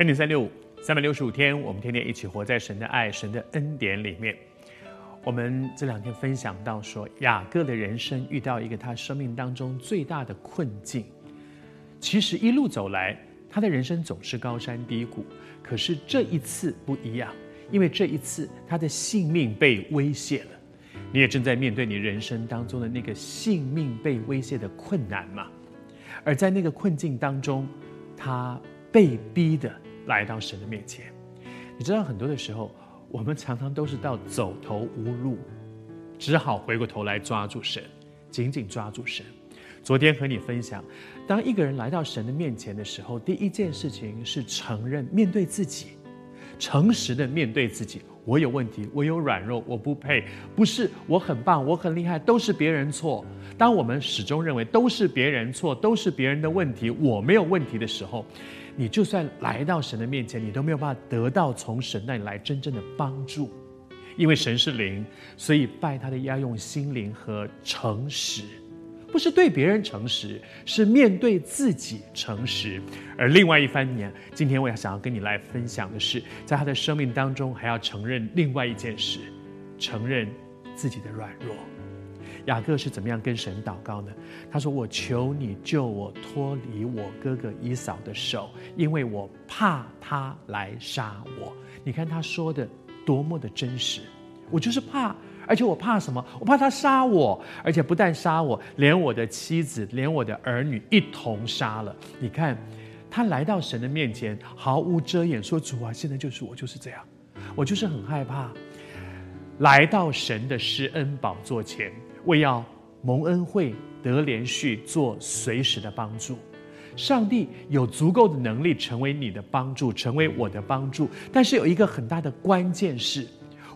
恩典三六五，三百六十五天，我们天天一起活在神的爱、神的恩典里面。我们这两天分享到说，雅各的人生遇到一个他生命当中最大的困境。其实一路走来，他的人生总是高山低谷，可是这一次不一样，因为这一次他的性命被威胁了。你也正在面对你人生当中的那个性命被威胁的困难嘛？而在那个困境当中，他被逼的来到神的面前。你知道，很多的时候，我们常常都是到走投无路，只好回过头来抓住神，紧紧抓住神。昨天和你分享，当一个人来到神的面前的时候，第一件事情是承认、面对自己，诚实的面对自己。我有问题，我有软弱，我不配，不是我很棒，我很厉害，都是别人错。当我们始终认为都是别人错，都是别人的问题，我没有问题的时候，你就算来到神的面前，你都没有办法得到从神那里来真正的帮助，因为神是灵，所以拜他的要用心灵和诚实。不是对别人诚实，是面对自己诚实。而另外一方面，今天我也想要跟你来分享的是，在他的生命当中，还要承认另外一件事，承认自己的软弱。雅各是怎么样跟神祷告呢？他说：“我求你救我脱离我哥哥以扫的手，因为我怕他来杀我。”你看他说的多么的真实，我就是怕。而且我怕什么？我怕他杀我，而且不但杀我，连我的妻子，连我的儿女一同杀了。你看，他来到神的面前，毫无遮掩，说：“主啊，现在就是我就是这样，我就是很害怕。”来到神的施恩宝座前，为要蒙恩惠、得连续、做随时的帮助。上帝有足够的能力成为你的帮助，成为我的帮助。但是有一个很大的关键是。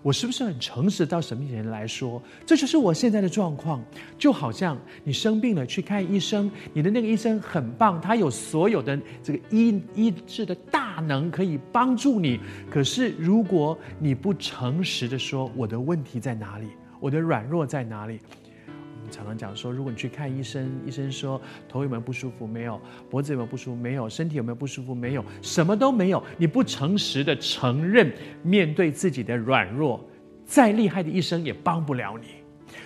我是不是很诚实到神面前来说，这就是我现在的状况？就好像你生病了去看医生，你的那个医生很棒，他有所有的这个医医治的大能可以帮助你。可是如果你不诚实的说，我的问题在哪里，我的软弱在哪里？我们常常讲说，如果你去看医生，医生说头有没有不舒服？没有。脖子有没有不舒服？没有。身体有没有不舒服？没有。什么都没有。你不诚实的承认，面对自己的软弱，再厉害的医生也帮不了你。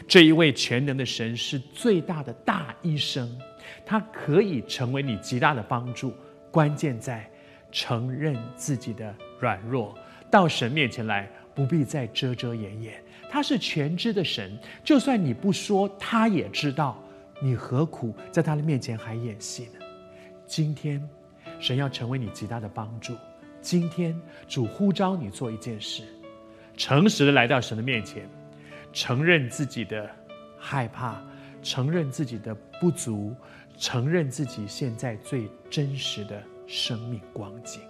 这一位全能的神是最大的大医生，他可以成为你极大的帮助。关键在承认自己的软弱，到神面前来，不必再遮遮掩掩。他是全知的神，就算你不说，他也知道。你何苦在他的面前还演戏呢？今天，神要成为你极大的帮助。今天，主呼召你做一件事，诚实的来到神的面前，承认自己的害怕，承认自己的不足，承认自己现在最真实的生命光景。